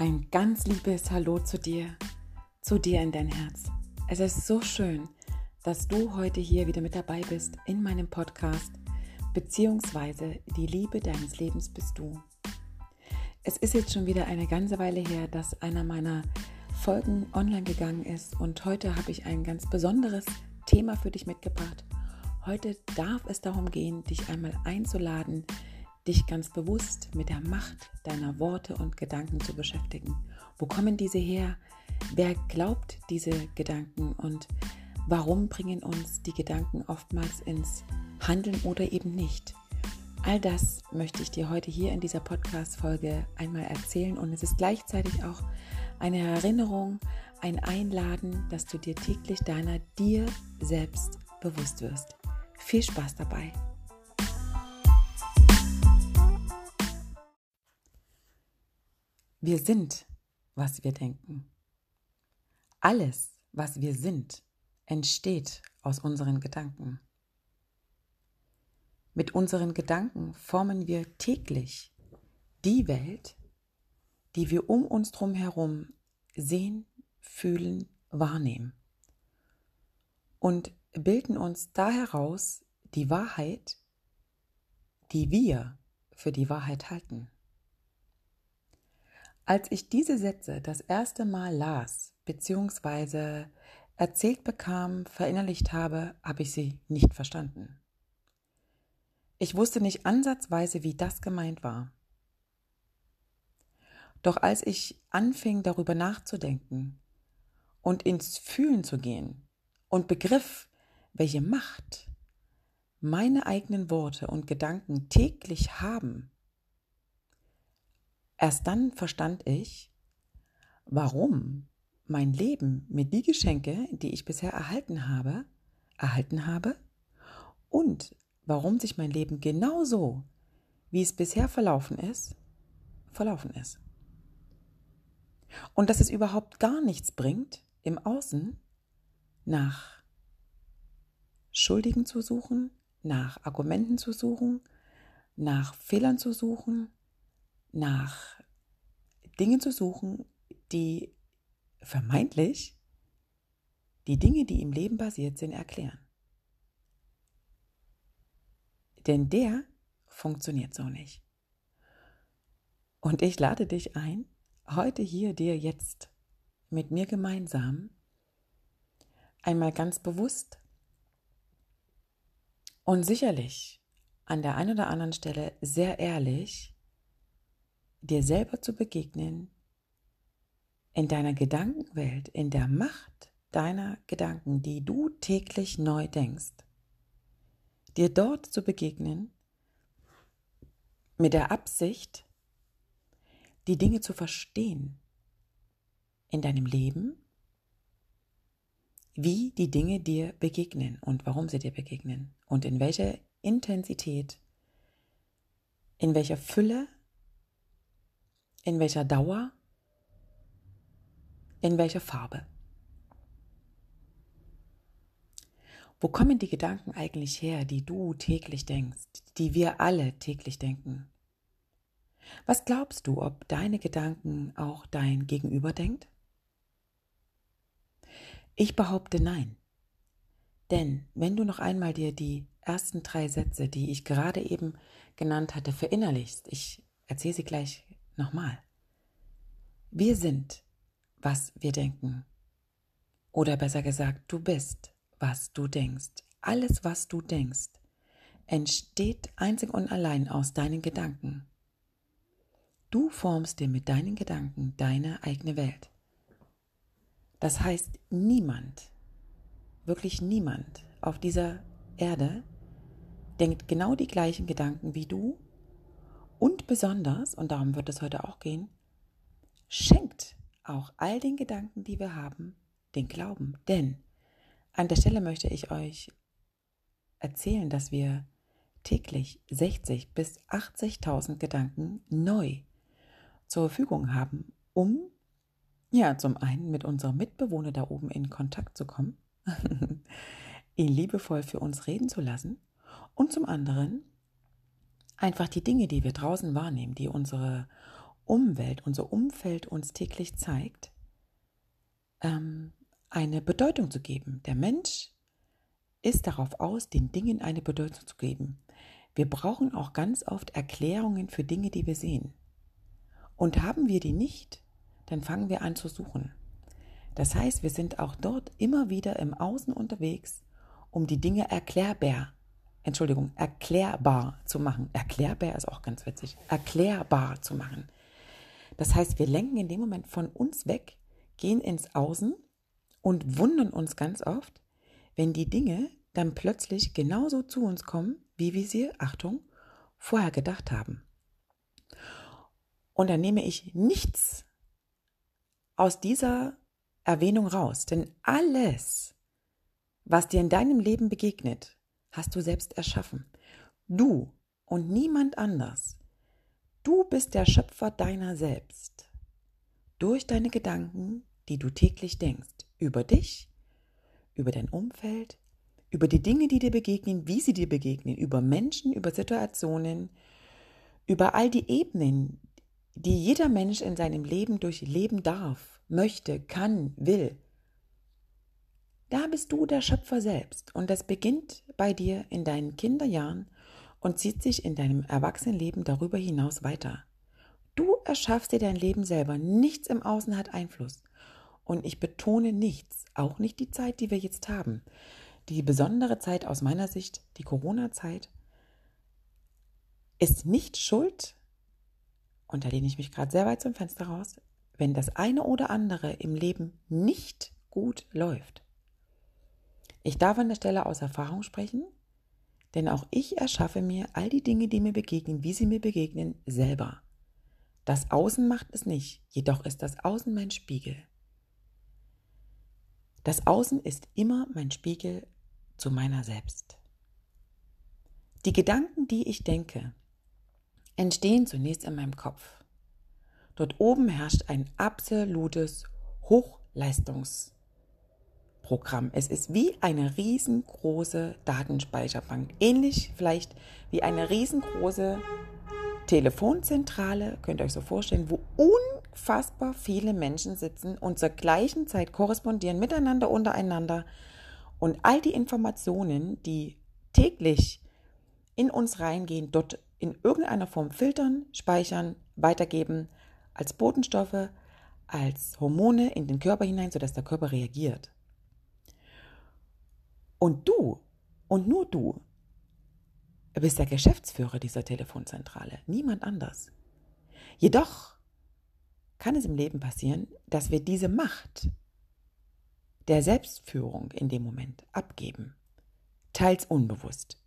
Ein ganz liebes Hallo zu dir, zu dir in dein Herz. Es ist so schön, dass du heute hier wieder mit dabei bist in meinem Podcast, beziehungsweise die Liebe deines Lebens bist du. Es ist jetzt schon wieder eine ganze Weile her, dass einer meiner Folgen online gegangen ist und heute habe ich ein ganz besonderes Thema für dich mitgebracht. Heute darf es darum gehen, dich einmal einzuladen, dich ganz bewusst mit der Macht deiner Worte und Gedanken zu beschäftigen. Wo kommen diese her? Wer glaubt diese Gedanken und warum bringen uns die Gedanken oftmals ins Handeln oder eben nicht? All das möchte ich dir heute hier in dieser Podcast-Folge einmal erzählen und es ist gleichzeitig auch eine Erinnerung, ein Einladen, dass du dir täglich deiner dir selbst bewusst wirst. Viel Spaß dabei! Wir sind, was wir denken. Alles, was wir sind, entsteht aus unseren Gedanken. Mit unseren Gedanken formen wir täglich die Welt, die wir um uns drum herum sehen, fühlen, wahrnehmen und bilden uns da heraus die Wahrheit, die wir für die Wahrheit halten. Als ich diese Sätze das erste Mal las bzw. erzählt bekam, verinnerlicht habe, habe ich sie nicht verstanden. Ich wusste nicht ansatzweise, wie das gemeint war. Doch als ich anfing darüber nachzudenken und ins Fühlen zu gehen und begriff, welche Macht meine eigenen Worte und Gedanken täglich haben, Erst dann verstand ich, warum mein Leben mit die Geschenke, die ich bisher erhalten habe, erhalten habe und warum sich mein Leben genauso, wie es bisher verlaufen ist, verlaufen ist. Und dass es überhaupt gar nichts bringt, im Außen nach Schuldigen zu suchen, nach Argumenten zu suchen, nach Fehlern zu suchen, nach Dingen zu suchen, die vermeintlich die Dinge, die im Leben basiert sind, erklären. Denn der funktioniert so nicht. Und ich lade dich ein, heute hier dir jetzt mit mir gemeinsam einmal ganz bewusst und sicherlich an der einen oder anderen Stelle sehr ehrlich dir selber zu begegnen, in deiner Gedankenwelt, in der Macht deiner Gedanken, die du täglich neu denkst, dir dort zu begegnen, mit der Absicht, die Dinge zu verstehen in deinem Leben, wie die Dinge dir begegnen und warum sie dir begegnen und in welcher Intensität, in welcher Fülle in welcher Dauer? In welcher Farbe? Wo kommen die Gedanken eigentlich her, die du täglich denkst, die wir alle täglich denken? Was glaubst du, ob deine Gedanken auch dein Gegenüber denkt? Ich behaupte nein. Denn wenn du noch einmal dir die ersten drei Sätze, die ich gerade eben genannt hatte, verinnerlichst, ich erzähle sie gleich Nochmal. Wir sind, was wir denken. Oder besser gesagt, du bist, was du denkst. Alles, was du denkst, entsteht einzig und allein aus deinen Gedanken. Du formst dir mit deinen Gedanken deine eigene Welt. Das heißt, niemand, wirklich niemand auf dieser Erde denkt genau die gleichen Gedanken wie du und besonders, und darum wird es heute auch gehen, schenkt auch all den Gedanken, die wir haben, den Glauben. Denn an der Stelle möchte ich euch erzählen, dass wir täglich 60 bis 80.000 Gedanken neu zur Verfügung haben, um ja zum einen mit unserem Mitbewohner da oben in Kontakt zu kommen, ihn liebevoll für uns reden zu lassen und zum anderen einfach die Dinge, die wir draußen wahrnehmen, die unsere Umwelt, unser Umfeld uns täglich zeigt, ähm, eine Bedeutung zu geben. Der Mensch ist darauf aus, den Dingen eine Bedeutung zu geben. Wir brauchen auch ganz oft Erklärungen für Dinge, die wir sehen. Und haben wir die nicht, dann fangen wir an zu suchen. Das heißt, wir sind auch dort immer wieder im Außen unterwegs, um die Dinge erklärbar, Entschuldigung, erklärbar zu machen. Erklärbar ist auch ganz witzig. Erklärbar zu machen. Das heißt, wir lenken in dem Moment von uns weg, gehen ins Außen und wundern uns ganz oft, wenn die Dinge dann plötzlich genauso zu uns kommen, wie wir sie, Achtung, vorher gedacht haben. Und dann nehme ich nichts aus dieser Erwähnung raus, denn alles, was dir in deinem Leben begegnet, hast du selbst erschaffen. Du und niemand anders. Du bist der Schöpfer deiner selbst. Durch deine Gedanken, die du täglich denkst, über dich, über dein Umfeld, über die Dinge, die dir begegnen, wie sie dir begegnen, über Menschen, über Situationen, über all die Ebenen, die jeder Mensch in seinem Leben durchleben darf, möchte, kann, will. Da bist du der Schöpfer selbst und das beginnt bei dir in deinen Kinderjahren und zieht sich in deinem Erwachsenenleben darüber hinaus weiter. Du erschaffst dir dein Leben selber, nichts im Außen hat Einfluss. Und ich betone nichts, auch nicht die Zeit, die wir jetzt haben. Die besondere Zeit aus meiner Sicht, die Corona-Zeit, ist nicht schuld, und da lehne ich mich gerade sehr weit zum Fenster raus, wenn das eine oder andere im Leben nicht gut läuft. Ich darf an der Stelle aus Erfahrung sprechen, denn auch ich erschaffe mir all die Dinge, die mir begegnen, wie sie mir begegnen, selber. Das Außen macht es nicht, jedoch ist das Außen mein Spiegel. Das Außen ist immer mein Spiegel zu meiner selbst. Die Gedanken, die ich denke, entstehen zunächst in meinem Kopf. Dort oben herrscht ein absolutes Hochleistungsprogramm. Es ist wie eine riesengroße Datenspeicherbank, ähnlich vielleicht wie eine riesengroße Telefonzentrale, könnt ihr euch so vorstellen, wo unfassbar viele Menschen sitzen und zur gleichen Zeit korrespondieren miteinander, untereinander und all die Informationen, die täglich in uns reingehen, dort in irgendeiner Form filtern, speichern, weitergeben, als Botenstoffe, als Hormone in den Körper hinein, sodass der Körper reagiert. Und du und nur du bist der Geschäftsführer dieser Telefonzentrale, niemand anders. Jedoch kann es im Leben passieren, dass wir diese Macht der Selbstführung in dem Moment abgeben, teils unbewusst,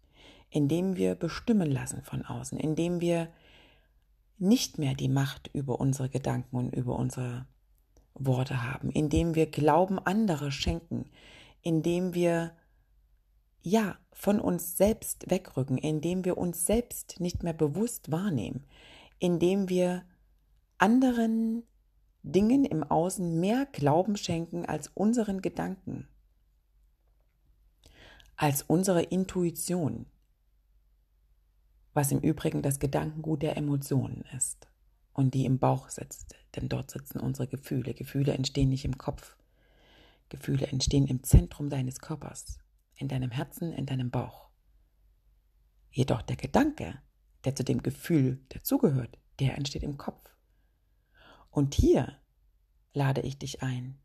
indem wir bestimmen lassen von außen, indem wir nicht mehr die Macht über unsere Gedanken und über unsere Worte haben, indem wir Glauben andere schenken, indem wir ja, von uns selbst wegrücken, indem wir uns selbst nicht mehr bewusst wahrnehmen, indem wir anderen Dingen im Außen mehr Glauben schenken als unseren Gedanken, als unsere Intuition, was im Übrigen das Gedankengut der Emotionen ist und die im Bauch sitzt, denn dort sitzen unsere Gefühle. Gefühle entstehen nicht im Kopf, Gefühle entstehen im Zentrum deines Körpers in deinem Herzen, in deinem Bauch. Jedoch der Gedanke, der zu dem Gefühl dazugehört, der entsteht im Kopf. Und hier lade ich dich ein,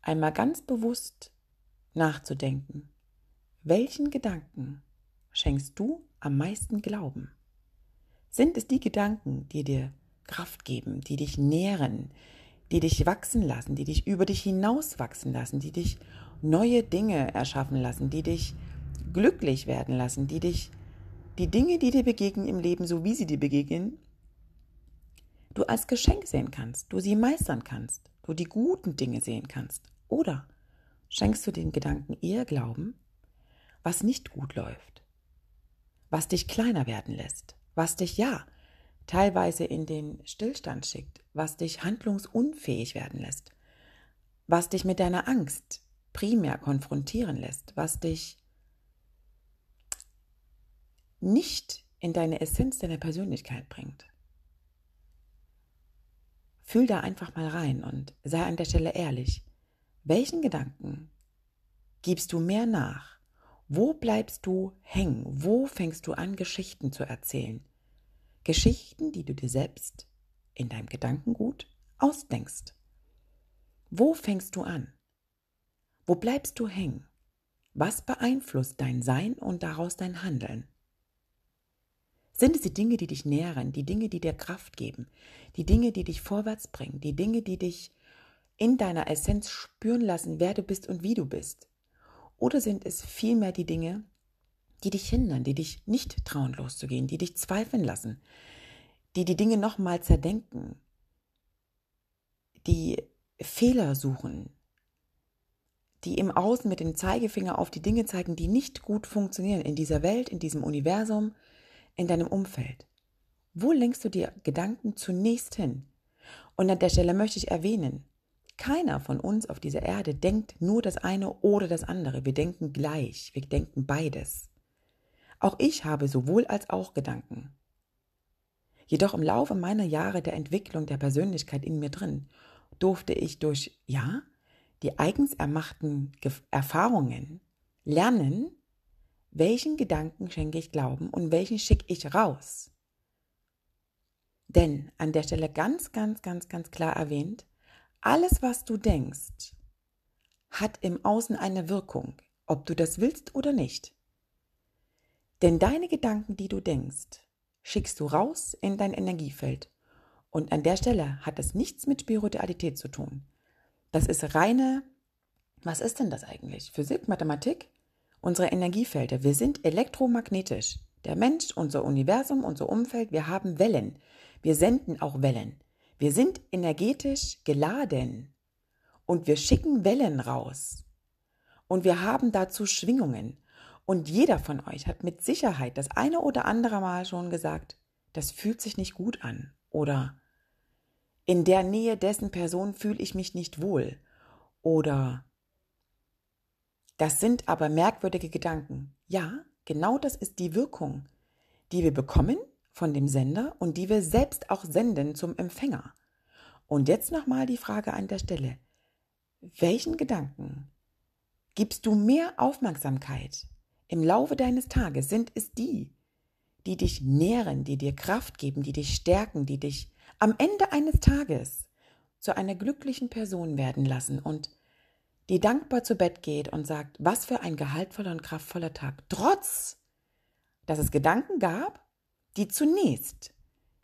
einmal ganz bewusst nachzudenken, welchen Gedanken schenkst du am meisten Glauben? Sind es die Gedanken, die dir Kraft geben, die dich nähren, die dich wachsen lassen, die dich über dich hinaus wachsen lassen, die dich neue Dinge erschaffen lassen, die dich glücklich werden lassen, die dich, die Dinge, die dir begegnen im Leben, so wie sie dir begegnen, du als Geschenk sehen kannst, du sie meistern kannst, du die guten Dinge sehen kannst. Oder schenkst du den Gedanken eher Glauben, was nicht gut läuft, was dich kleiner werden lässt, was dich ja teilweise in den Stillstand schickt, was dich handlungsunfähig werden lässt, was dich mit deiner Angst primär konfrontieren lässt, was dich nicht in deine Essenz deiner Persönlichkeit bringt. Fühl da einfach mal rein und sei an der Stelle ehrlich. Welchen Gedanken gibst du mehr nach? Wo bleibst du hängen? Wo fängst du an, Geschichten zu erzählen? Geschichten, die du dir selbst in deinem Gedankengut ausdenkst. Wo fängst du an? Wo bleibst du hängen? Was beeinflusst dein Sein und daraus dein Handeln? Sind es die Dinge, die dich nähren, die Dinge, die dir Kraft geben, die Dinge, die dich vorwärts bringen, die Dinge, die dich in deiner Essenz spüren lassen, wer du bist und wie du bist? Oder sind es vielmehr die Dinge, die dich hindern, die dich nicht trauen loszugehen, die dich zweifeln lassen, die die Dinge nochmal zerdenken, die Fehler suchen, die im Außen mit dem Zeigefinger auf die Dinge zeigen, die nicht gut funktionieren in dieser Welt, in diesem Universum, in deinem Umfeld? Wo lenkst du dir Gedanken zunächst hin? Und an der Stelle möchte ich erwähnen, keiner von uns auf dieser Erde denkt nur das eine oder das andere. Wir denken gleich, wir denken beides. Auch ich habe sowohl als auch Gedanken. Jedoch im Laufe meiner Jahre der Entwicklung der Persönlichkeit in mir drin durfte ich durch, ja, die eigens ermachten Erfahrungen lernen, welchen Gedanken schenke ich Glauben und welchen schicke ich raus? Denn an der Stelle ganz, ganz, ganz, ganz klar erwähnt, alles, was du denkst, hat im Außen eine Wirkung, ob du das willst oder nicht. Denn deine Gedanken, die du denkst, schickst du raus in dein Energiefeld. Und an der Stelle hat das nichts mit Spiritualität zu tun. Das ist reine, was ist denn das eigentlich? Physik, Mathematik? unsere Energiefelder. Wir sind elektromagnetisch. Der Mensch, unser Universum, unser Umfeld, wir haben Wellen. Wir senden auch Wellen. Wir sind energetisch geladen und wir schicken Wellen raus. Und wir haben dazu Schwingungen. Und jeder von euch hat mit Sicherheit das eine oder andere Mal schon gesagt, das fühlt sich nicht gut an. Oder in der Nähe dessen Person fühle ich mich nicht wohl. Oder das sind aber merkwürdige Gedanken. Ja, genau das ist die Wirkung, die wir bekommen von dem Sender und die wir selbst auch senden zum Empfänger. Und jetzt nochmal die Frage an der Stelle. Welchen Gedanken gibst du mehr Aufmerksamkeit im Laufe deines Tages? Sind es die, die dich nähren, die dir Kraft geben, die dich stärken, die dich am Ende eines Tages zu einer glücklichen Person werden lassen und die dankbar zu Bett geht und sagt, was für ein gehaltvoller und kraftvoller Tag, trotz dass es Gedanken gab, die zunächst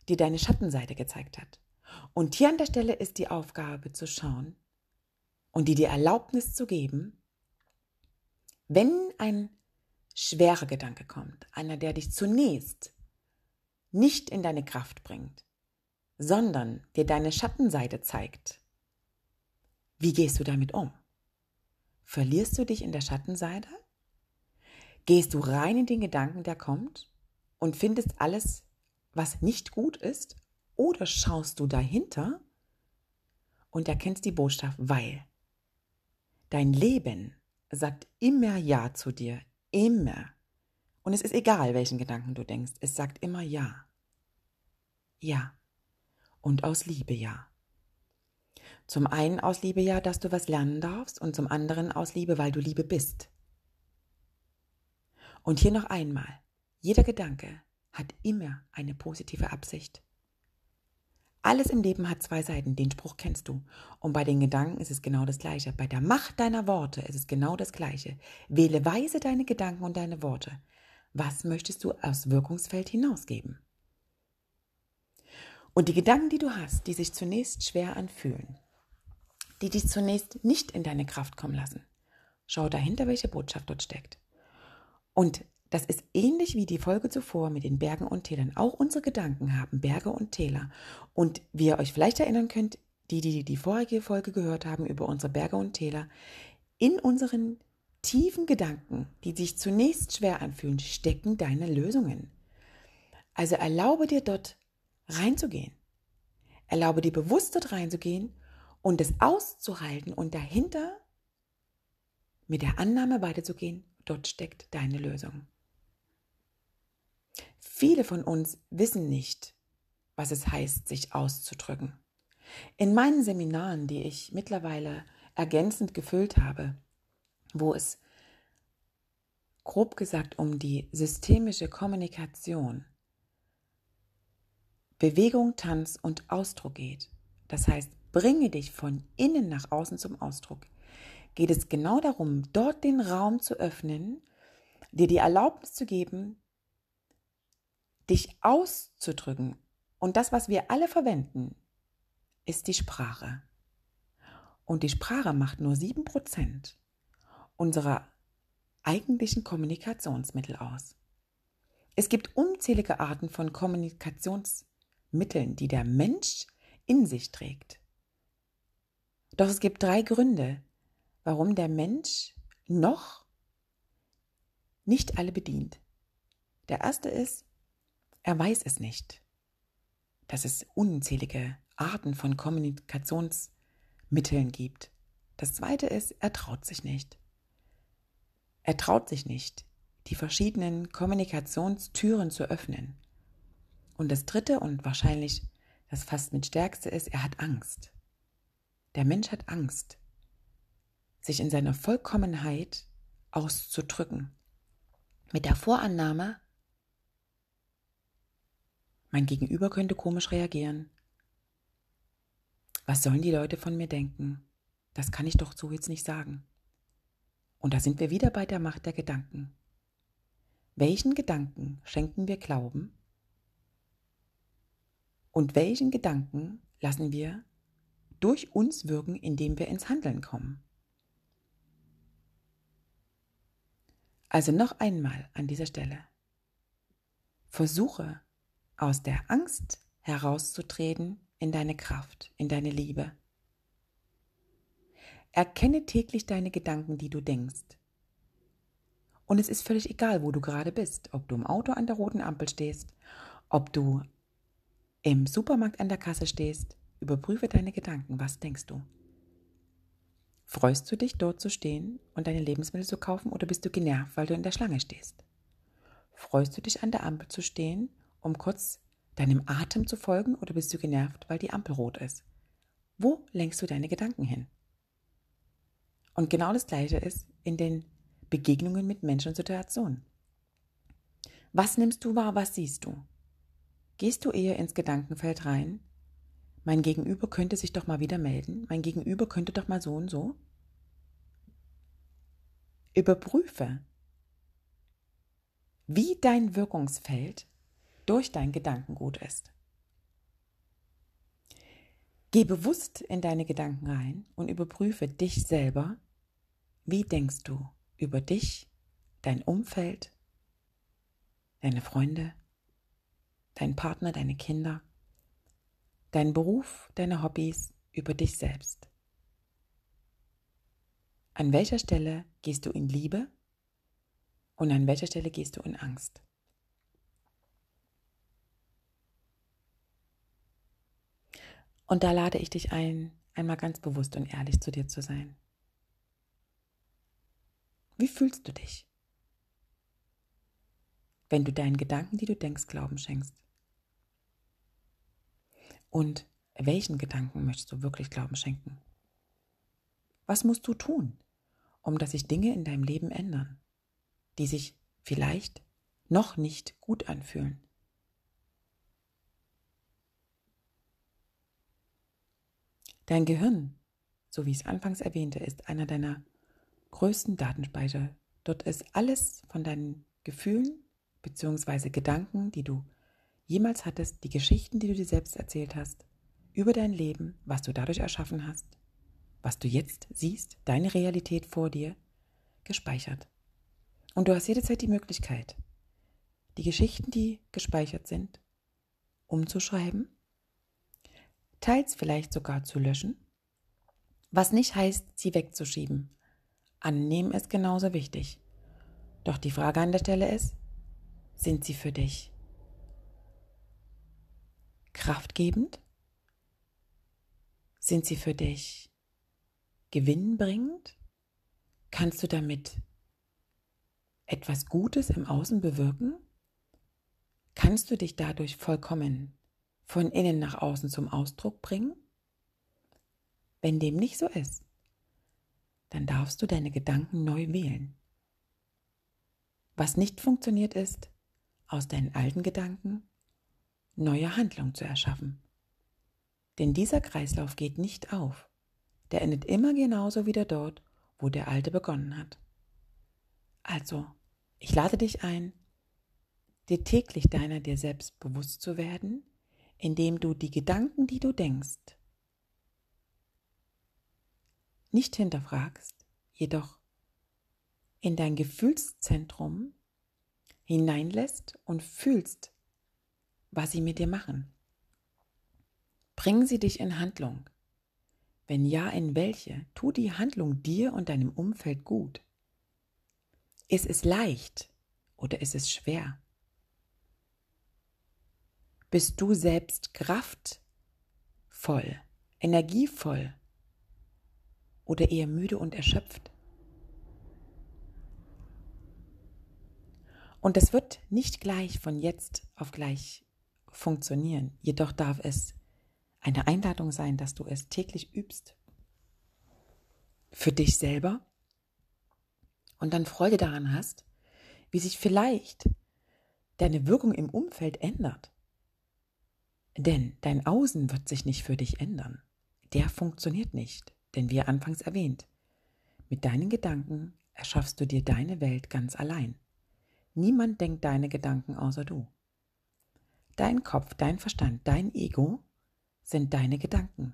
dir deine Schattenseite gezeigt hat. Und hier an der Stelle ist die Aufgabe zu schauen und dir die Erlaubnis zu geben, wenn ein schwerer Gedanke kommt, einer, der dich zunächst nicht in deine Kraft bringt, sondern dir deine Schattenseite zeigt, wie gehst du damit um? Verlierst du dich in der Schattenseite? Gehst du rein in den Gedanken, der kommt und findest alles, was nicht gut ist? Oder schaust du dahinter und erkennst die Botschaft, weil dein Leben sagt immer Ja zu dir, immer. Und es ist egal, welchen Gedanken du denkst, es sagt immer Ja. Ja. Und aus Liebe Ja. Zum einen aus Liebe ja, dass du was lernen darfst und zum anderen aus Liebe, weil du Liebe bist. Und hier noch einmal, jeder Gedanke hat immer eine positive Absicht. Alles im Leben hat zwei Seiten, den Spruch kennst du. Und bei den Gedanken ist es genau das Gleiche. Bei der Macht deiner Worte ist es genau das Gleiche. Wähle weise deine Gedanken und deine Worte. Was möchtest du aus Wirkungsfeld hinausgeben? Und die Gedanken, die du hast, die sich zunächst schwer anfühlen, die dich zunächst nicht in deine Kraft kommen lassen. Schau dahinter, welche Botschaft dort steckt. Und das ist ähnlich wie die Folge zuvor mit den Bergen und Tälern. Auch unsere Gedanken haben Berge und Täler. Und wie ihr euch vielleicht erinnern könnt, die, die die vorige Folge gehört haben über unsere Berge und Täler, in unseren tiefen Gedanken, die sich zunächst schwer anfühlen, stecken deine Lösungen. Also erlaube dir dort reinzugehen. Erlaube dir bewusst dort reinzugehen und es auszuhalten und dahinter mit der Annahme weiterzugehen, dort steckt deine Lösung. Viele von uns wissen nicht, was es heißt, sich auszudrücken. In meinen Seminaren, die ich mittlerweile ergänzend gefüllt habe, wo es grob gesagt um die systemische Kommunikation, Bewegung, Tanz und Ausdruck geht, das heißt, bringe dich von innen nach außen zum Ausdruck, geht es genau darum, dort den Raum zu öffnen, dir die Erlaubnis zu geben, dich auszudrücken. Und das, was wir alle verwenden, ist die Sprache. Und die Sprache macht nur 7% unserer eigentlichen Kommunikationsmittel aus. Es gibt unzählige Arten von Kommunikationsmitteln, die der Mensch in sich trägt. Doch es gibt drei Gründe, warum der Mensch noch nicht alle bedient. Der erste ist, er weiß es nicht, dass es unzählige Arten von Kommunikationsmitteln gibt. Das zweite ist, er traut sich nicht. Er traut sich nicht, die verschiedenen Kommunikationstüren zu öffnen. Und das dritte und wahrscheinlich das fast mit stärkste ist, er hat Angst. Der Mensch hat Angst, sich in seiner Vollkommenheit auszudrücken. Mit der Vorannahme, mein Gegenüber könnte komisch reagieren. Was sollen die Leute von mir denken? Das kann ich doch so jetzt nicht sagen. Und da sind wir wieder bei der Macht der Gedanken. Welchen Gedanken schenken wir Glauben? Und welchen Gedanken lassen wir durch uns wirken, indem wir ins Handeln kommen? Also noch einmal an dieser Stelle. Versuche aus der Angst herauszutreten in deine Kraft, in deine Liebe. Erkenne täglich deine Gedanken, die du denkst. Und es ist völlig egal, wo du gerade bist, ob du im Auto an der roten Ampel stehst, ob du im Supermarkt an der Kasse stehst. Überprüfe deine Gedanken. Was denkst du? Freust du dich, dort zu stehen und deine Lebensmittel zu kaufen oder bist du genervt, weil du in der Schlange stehst? Freust du dich, an der Ampel zu stehen, um kurz deinem Atem zu folgen oder bist du genervt, weil die Ampel rot ist? Wo lenkst du deine Gedanken hin? Und genau das Gleiche ist in den Begegnungen mit Menschen und Situationen. Was nimmst du wahr, was siehst du? Gehst du eher ins Gedankenfeld rein mein Gegenüber könnte sich doch mal wieder melden. Mein Gegenüber könnte doch mal so und so. Überprüfe, wie dein Wirkungsfeld durch dein Gedankengut ist. Geh bewusst in deine Gedanken rein und überprüfe dich selber. Wie denkst du über dich, dein Umfeld, deine Freunde, deinen Partner, deine Kinder? dein Beruf, deine Hobbys, über dich selbst. An welcher Stelle gehst du in Liebe und an welcher Stelle gehst du in Angst? Und da lade ich dich ein, einmal ganz bewusst und ehrlich zu dir zu sein. Wie fühlst du dich, wenn du deinen Gedanken, die du denkst, Glauben schenkst? Und welchen Gedanken möchtest du wirklich Glauben schenken? Was musst du tun, um dass sich Dinge in deinem Leben ändern, die sich vielleicht noch nicht gut anfühlen? Dein Gehirn, so wie ich es anfangs erwähnte, ist einer deiner größten Datenspeicher. Dort ist alles von deinen Gefühlen bzw. Gedanken, die du jemals hattest, die Geschichten, die du dir selbst erzählt hast, über dein Leben, was du dadurch erschaffen hast, was du jetzt siehst, deine Realität vor dir, gespeichert. Und du hast jederzeit die Möglichkeit, die Geschichten, die gespeichert sind, umzuschreiben, teils vielleicht sogar zu löschen, was nicht heißt, sie wegzuschieben. Annehmen ist genauso wichtig. Doch die Frage an der Stelle ist, sind sie für dich kraftgebend? Sind sie für dich gewinnbringend? Kannst du damit etwas Gutes im Außen bewirken? Kannst du dich dadurch vollkommen von innen nach außen zum Ausdruck bringen? Wenn dem nicht so ist, dann darfst du deine Gedanken neu wählen. Was nicht funktioniert ist, aus deinen alten Gedanken neue Handlung zu erschaffen. Denn dieser Kreislauf geht nicht auf. Der endet immer genauso wieder dort, wo der alte begonnen hat. Also, ich lade dich ein, dir täglich deiner dir selbst bewusst zu werden, indem du die Gedanken, die du denkst, nicht hinterfragst, jedoch in dein Gefühlszentrum hineinlässt und fühlst, was sie mit dir machen. Bringen sie dich in Handlung. Wenn ja, in welche? Tu die Handlung dir und deinem Umfeld gut. Ist es leicht oder ist es schwer? Bist du selbst kraftvoll, energievoll oder eher müde und erschöpft? Und das wird nicht gleich von jetzt auf gleich funktionieren. Jedoch darf es eine Einladung sein, dass du es täglich übst. Für dich selber. Und dann Freude daran hast, wie sich vielleicht deine Wirkung im Umfeld ändert. Denn dein Außen wird sich nicht für dich ändern. Der funktioniert nicht, denn wie anfangs erwähnt, mit deinen Gedanken erschaffst du dir deine Welt ganz allein. Niemand denkt deine Gedanken außer du. Dein Kopf, dein Verstand, dein Ego sind deine Gedanken.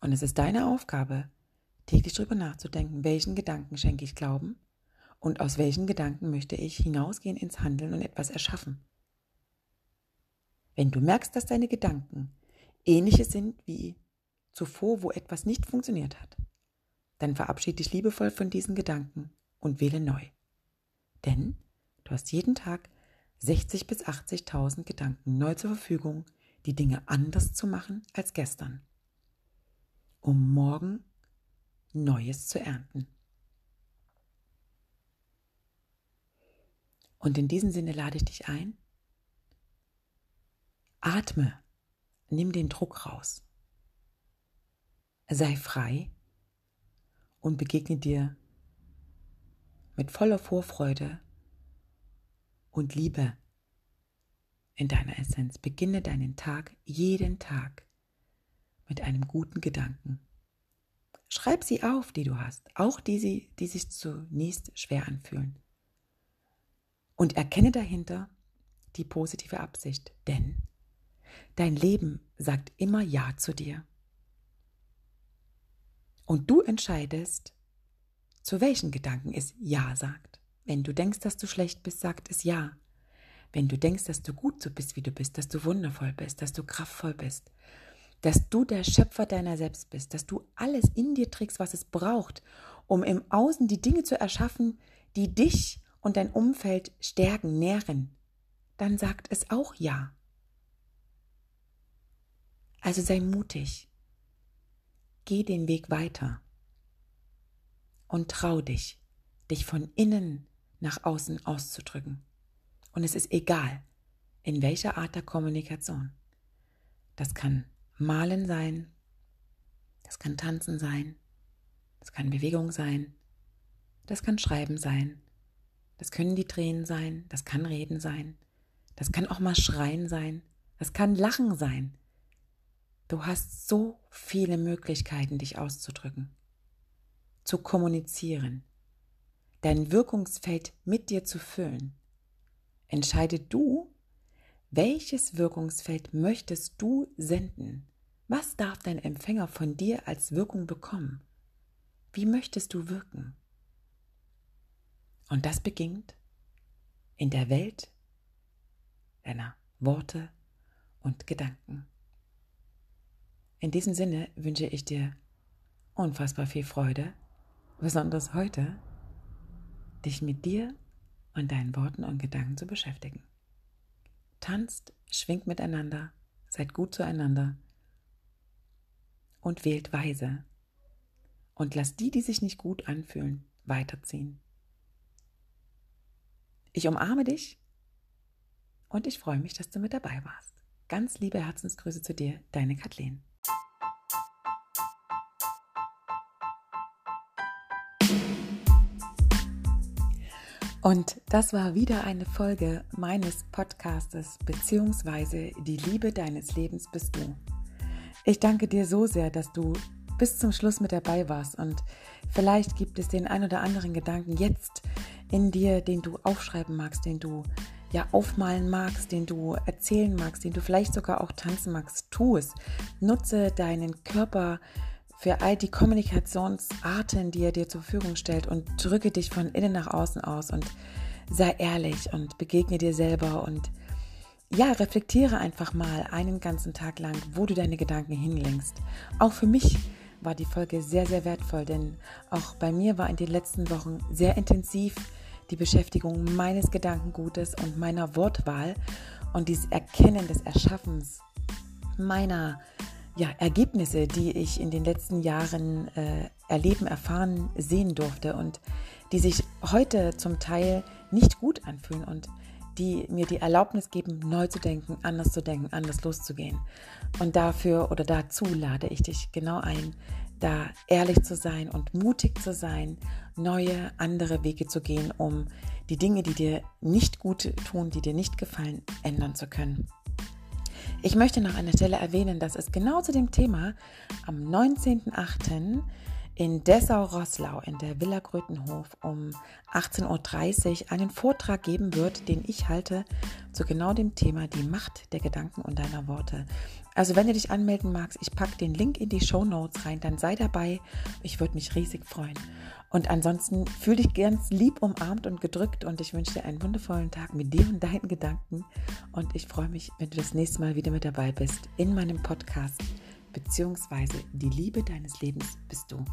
Und es ist deine Aufgabe, täglich darüber nachzudenken, welchen Gedanken schenke ich Glauben und aus welchen Gedanken möchte ich hinausgehen ins Handeln und etwas erschaffen. Wenn du merkst, dass deine Gedanken ähnliche sind wie zuvor, wo etwas nicht funktioniert hat, dann verabschiede dich liebevoll von diesen Gedanken und wähle neu. Denn du hast jeden Tag 60 bis 80.000 Gedanken neu zur Verfügung, die Dinge anders zu machen als gestern, um morgen Neues zu ernten. Und in diesem Sinne lade ich dich ein, Atme, nimm den Druck raus. Sei frei und begegne dir mit voller Vorfreude und Liebe in deiner Essenz. Beginne deinen Tag jeden Tag mit einem guten Gedanken. Schreib sie auf, die du hast, auch die, die sich zunächst schwer anfühlen. Und erkenne dahinter die positive Absicht, denn Dein Leben sagt immer Ja zu dir. Und du entscheidest, zu welchen Gedanken es Ja sagt. Wenn du denkst, dass du schlecht bist, sagt es Ja. Wenn du denkst, dass du gut so bist, wie du bist, dass du wundervoll bist, dass du kraftvoll bist, dass du der Schöpfer deiner selbst bist, dass du alles in dir trägst, was es braucht, um im Außen die Dinge zu erschaffen, die dich und dein Umfeld stärken, nähren, dann sagt es auch Ja. Also sei mutig. Geh den Weg weiter. Und trau dich, dich von innen nach außen auszudrücken. Und es ist egal, in welcher Art der Kommunikation. Das kann Malen sein, das kann Tanzen sein, das kann Bewegung sein, das kann Schreiben sein, das können die Tränen sein, das kann Reden sein, das kann auch mal Schreien sein, das kann Lachen sein, Du hast so viele Möglichkeiten, dich auszudrücken, zu kommunizieren, dein Wirkungsfeld mit dir zu füllen. Entscheide du, welches Wirkungsfeld möchtest du senden? Was darf dein Empfänger von dir als Wirkung bekommen? Wie möchtest du wirken? Und das beginnt in der Welt deiner Worte und Gedanken. In diesem Sinne wünsche ich dir unfassbar viel Freude, besonders heute, dich mit dir und deinen Worten und Gedanken zu beschäftigen. Tanzt, schwingt miteinander, seid gut zueinander und wählt weise und lasst die, die sich nicht gut anfühlen, weiterziehen. Ich umarme dich und ich freue mich, dass du mit dabei warst. Ganz liebe Herzensgrüße zu dir, deine Kathleen. Und das war wieder eine Folge meines Podcastes beziehungsweise die Liebe deines Lebens bist du. Ich danke dir so sehr, dass du bis zum Schluss mit dabei warst und vielleicht gibt es den ein oder anderen Gedanken jetzt in dir, den du aufschreiben magst, den du ja aufmalen magst, den du erzählen magst, den du vielleicht sogar auch tanzen magst. Tu es. Nutze deinen Körper für all die Kommunikationsarten, die er dir zur Verfügung stellt und drücke dich von innen nach außen aus und sei ehrlich und begegne dir selber und ja, reflektiere einfach mal einen ganzen Tag lang, wo du deine Gedanken hinlenkst. Auch für mich war die Folge sehr, sehr wertvoll, denn auch bei mir war in den letzten Wochen sehr intensiv die Beschäftigung meines Gedankengutes und meiner Wortwahl und dieses Erkennen des Erschaffens meiner ja, Ergebnisse, die ich in den letzten Jahren äh, erleben, erfahren, sehen durfte und die sich heute zum Teil nicht gut anfühlen und die mir die Erlaubnis geben, neu zu denken, anders zu denken, anders loszugehen. Und dafür oder dazu lade ich dich genau ein, da ehrlich zu sein und mutig zu sein, neue, andere Wege zu gehen, um die Dinge, die dir nicht gut tun, die dir nicht gefallen, ändern zu können. Ich möchte noch an der Stelle erwähnen, dass es genau zu dem Thema am 19.08. in Dessau-Rosslau in der Villa Grötenhof um 18.30 Uhr einen Vortrag geben wird, den ich halte zu genau dem Thema die Macht der Gedanken und deiner Worte. Also wenn du dich anmelden magst, ich packe den Link in die Show Notes rein, dann sei dabei. Ich würde mich riesig freuen. Und ansonsten fühle dich ganz lieb umarmt und gedrückt und ich wünsche dir einen wundervollen Tag mit dir und deinen Gedanken. Und ich freue mich, wenn du das nächste Mal wieder mit dabei bist in meinem Podcast, beziehungsweise die Liebe deines Lebens bist du.